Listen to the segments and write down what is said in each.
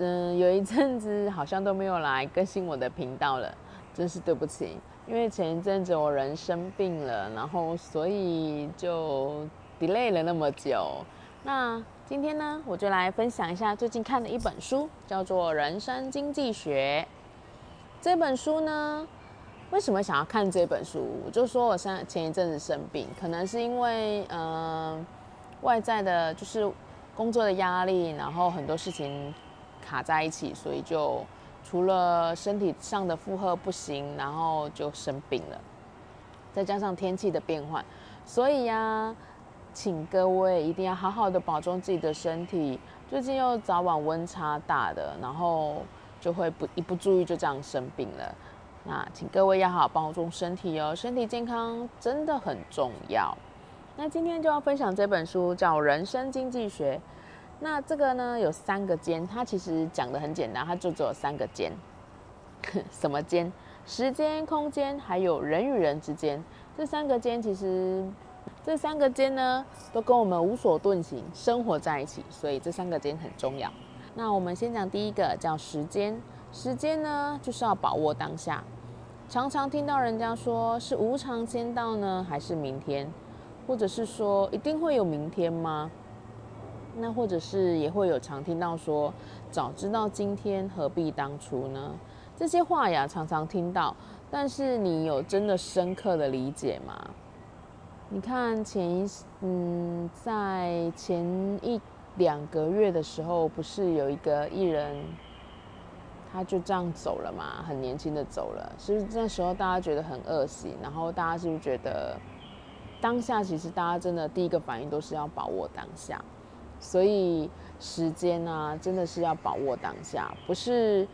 嗯，有一阵子好像都没有来更新我的频道了，真是对不起。因为前一阵子我人生病了，然后所以就 delay 了那么久。那今天呢，我就来分享一下最近看的一本书，叫做《人生经济学》。这本书呢，为什么想要看这本书？我就说我上前一阵子生病，可能是因为嗯外在的，就是工作的压力，然后很多事情。卡在一起，所以就除了身体上的负荷不行，然后就生病了。再加上天气的变换，所以呀，请各位一定要好好的保重自己的身体。最近又早晚温差大的，然后就会不一不注意就这样生病了。那请各位要好好保重身体哦，身体健康真的很重要。那今天就要分享这本书，叫《人生经济学》。那这个呢有三个间，它其实讲的很简单，它就只有三个间。什么间？时间、空间，还有人与人之间。这三个间其实，这三个间呢都跟我们无所遁形，生活在一起，所以这三个间很重要。那我们先讲第一个，叫时间。时间呢就是要把握当下。常常听到人家说是无常先到呢，还是明天？或者是说一定会有明天吗？那或者是也会有常听到说，早知道今天何必当初呢？这些话呀，常常听到，但是你有真的深刻的理解吗？你看前一嗯，在前一两个月的时候，不是有一个艺人，他就这样走了嘛，很年轻的走了，是不是那时候大家觉得很恶心？然后大家是不是觉得当下其实大家真的第一个反应都是要把握当下？所以时间呢，真的是要把握当下，不是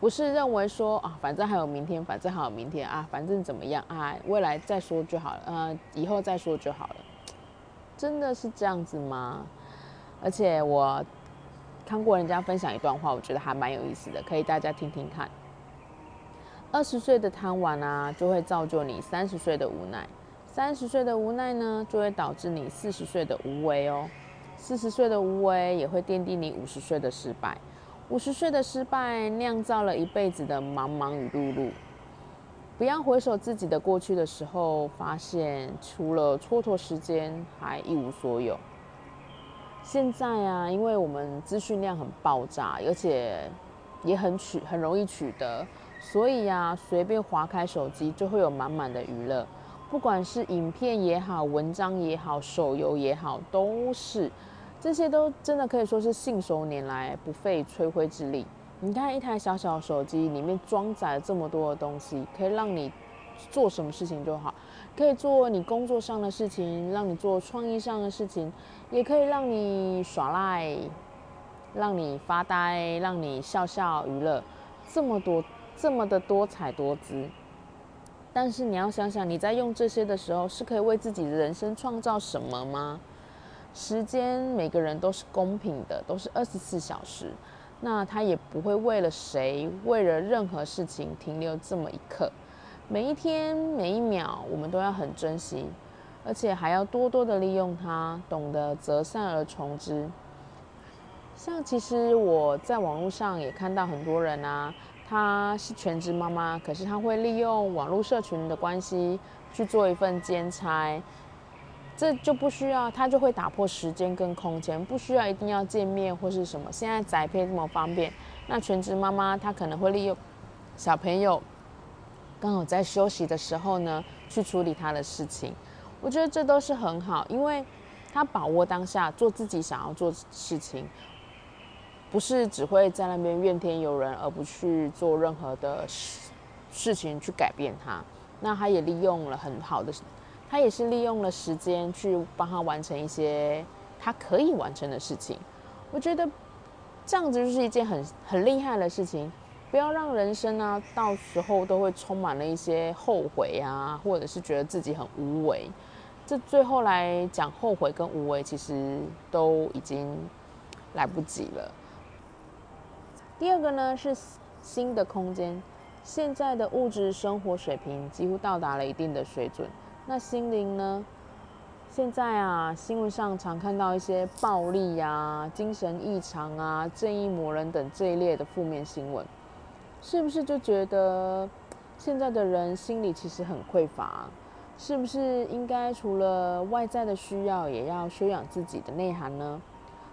不是认为说啊，反正还有明天，反正还有明天啊，反正怎么样啊，未来再说就好了，呃，以后再说就好了，真的是这样子吗？而且我看过人家分享一段话，我觉得还蛮有意思的，可以大家听听看。二十岁的贪玩啊，就会造就你三十岁的无奈；三十岁的无奈呢，就会导致你四十岁的无为哦。四十岁的无为也会奠定你五十岁的失败，五十岁的失败酿造了一辈子的茫茫与碌碌。不要回首自己的过去的时候，发现除了蹉跎时间，还一无所有。现在啊，因为我们资讯量很爆炸，而且也很取很容易取得，所以呀，随便划开手机就会有满满的娱乐。不管是影片也好，文章也好，手游也好，都是这些都真的可以说是信手拈来，不费吹灰之力。你看一台小小手机里面装载了这么多的东西，可以让你做什么事情就好，可以做你工作上的事情，让你做创意上的事情，也可以让你耍赖，让你发呆，让你笑笑娱乐，这么多这么的多彩多姿。但是你要想想，你在用这些的时候，是可以为自己的人生创造什么吗？时间每个人都是公平的，都是二十四小时，那他也不会为了谁，为了任何事情停留这么一刻。每一天每一秒，我们都要很珍惜，而且还要多多的利用它，懂得择善而从之。像其实我在网络上也看到很多人啊。她是全职妈妈，可是她会利用网络社群的关系去做一份兼差，这就不需要，她就会打破时间跟空间，不需要一定要见面或是什么。现在宅配这么方便，那全职妈妈她可能会利用小朋友刚好在休息的时候呢，去处理她的事情。我觉得这都是很好，因为她把握当下，做自己想要做事情。不是只会在那边怨天尤人，而不去做任何的事事情去改变他。那他也利用了很好的，他也是利用了时间去帮他完成一些他可以完成的事情。我觉得这样子就是一件很很厉害的事情。不要让人生啊，到时候都会充满了一些后悔啊，或者是觉得自己很无为。这最后来讲后悔跟无为，其实都已经来不及了。第二个呢是新的空间，现在的物质生活水平几乎到达了一定的水准，那心灵呢？现在啊，新闻上常看到一些暴力啊、精神异常啊、正义魔人等这一列的负面新闻。是不是就觉得现在的人心里其实很匮乏？是不是应该除了外在的需要，也要修养自己的内涵呢？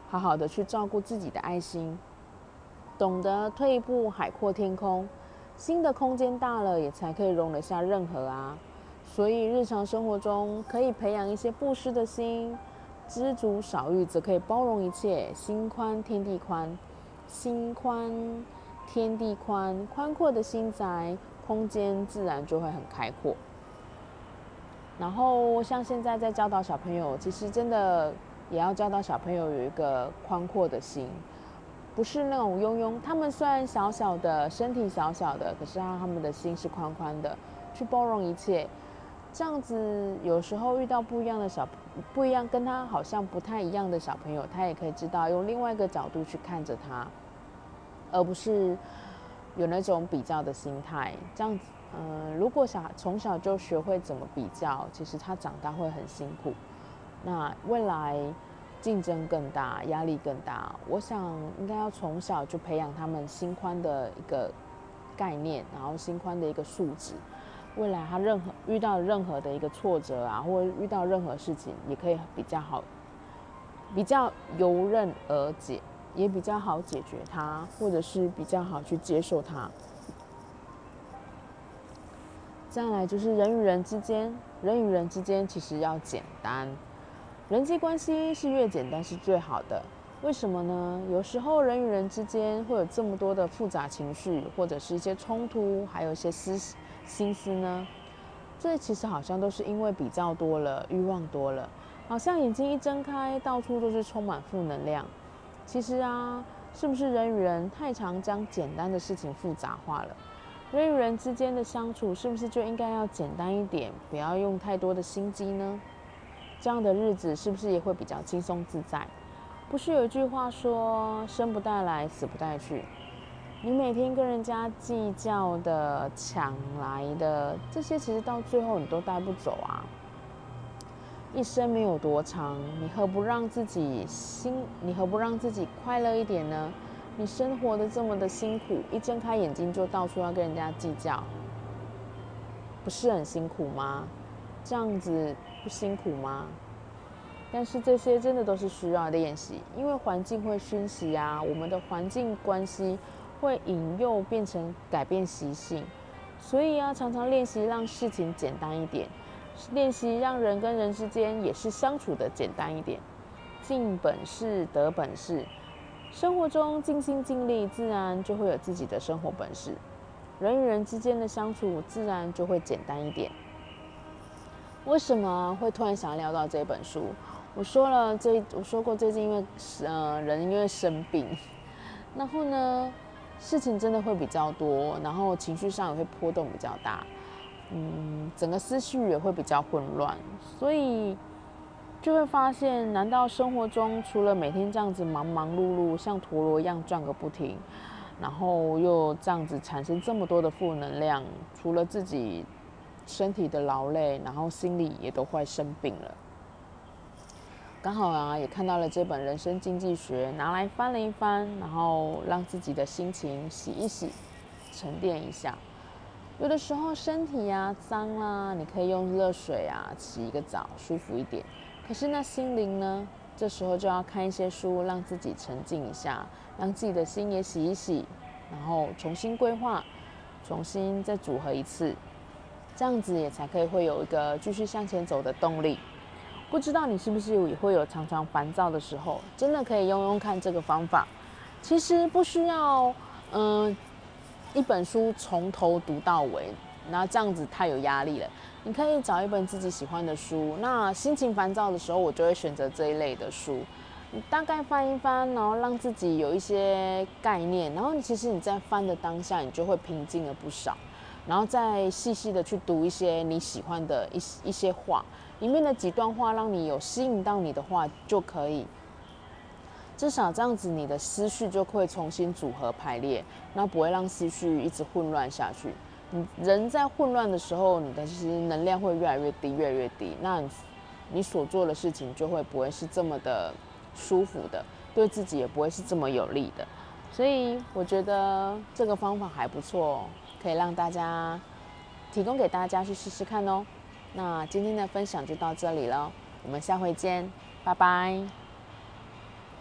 好好的去照顾自己的爱心，懂得退一步海阔天空。新的空间大了，也才可以容得下任何啊。所以日常生活中可以培养一些布施的心，知足少欲，则可以包容一切。心宽天地宽，心宽。天地宽，宽阔的心宅，空间自然就会很开阔。然后像现在在教导小朋友，其实真的也要教导小朋友有一个宽阔的心，不是那种庸庸。他们虽然小小的身体小小的，可是让他们的心是宽宽的，去包容一切。这样子，有时候遇到不一样的小不一样，跟他好像不太一样的小朋友，他也可以知道用另外一个角度去看着他。而不是有那种比较的心态，这样子，嗯，如果小从小就学会怎么比较，其实他长大会很辛苦，那未来竞争更大，压力更大。我想应该要从小就培养他们心宽的一个概念，然后心宽的一个素质，未来他任何遇到任何的一个挫折啊，或者遇到任何事情，也可以比较好，比较游刃而解。也比较好解决它，或者是比较好去接受它。再来就是人与人之间，人与人之间其实要简单，人际关系是越简单是最好的。为什么呢？有时候人与人之间会有这么多的复杂情绪，或者是一些冲突，还有一些思心思呢？这其实好像都是因为比较多了，欲望多了，好像眼睛一睁开，到处都是充满负能量。其实啊，是不是人与人太常将简单的事情复杂化了？人与人之间的相处，是不是就应该要简单一点，不要用太多的心机呢？这样的日子是不是也会比较轻松自在？不是有一句话说“生不带来，死不带去”？你每天跟人家计较的、抢来的这些，其实到最后你都带不走啊。一生没有多长，你何不让自己心？你何不让自己快乐一点呢？你生活的这么的辛苦，一睁开眼睛就到处要跟人家计较，不是很辛苦吗？这样子不辛苦吗？但是这些真的都是需要练习，因为环境会熏习啊，我们的环境关系会引诱变成改变习性，所以要常常练习让事情简单一点。练习让人跟人之间也是相处的简单一点，尽本事得本事，生活中尽心尽力，自然就会有自己的生活本事。人与人之间的相处自然就会简单一点。为什么会突然想要聊到这本书？我说了，这我说过，最近因为呃人因为生病，然后呢事情真的会比较多，然后情绪上也会波动比较大。嗯，整个思绪也会比较混乱，所以就会发现，难道生活中除了每天这样子忙忙碌碌，像陀螺一样转个不停，然后又这样子产生这么多的负能量，除了自己身体的劳累，然后心里也都快生病了。刚好啊，也看到了这本《人生经济学》，拿来翻了一翻，然后让自己的心情洗一洗，沉淀一下。有的时候身体呀脏啦，你可以用热水啊洗一个澡，舒服一点。可是那心灵呢？这时候就要看一些书，让自己沉静一下，让自己的心也洗一洗，然后重新规划，重新再组合一次，这样子也才可以会有一个继续向前走的动力。不知道你是不是也会有常常烦躁的时候？真的可以用用看这个方法。其实不需要，嗯。一本书从头读到尾，那这样子太有压力了。你可以找一本自己喜欢的书。那心情烦躁的时候，我就会选择这一类的书。大概翻一翻，然后让自己有一些概念，然后其实你在翻的当下，你就会平静了不少。然后再细细的去读一些你喜欢的一一些话，里面的几段话让你有吸引到你的话就可以，至少这样子你的思绪就会重新组合排列，那不会让思绪一直混乱下去。你人在混乱的时候，你的其实能量会越来越低，越来越低，那你所做的事情就会不会是这么的舒服的，对自己也不会是这么有利的。所以我觉得这个方法还不错。哦可以让大家提供给大家去试试看哦。那今天的分享就到这里了，我们下回见，拜拜。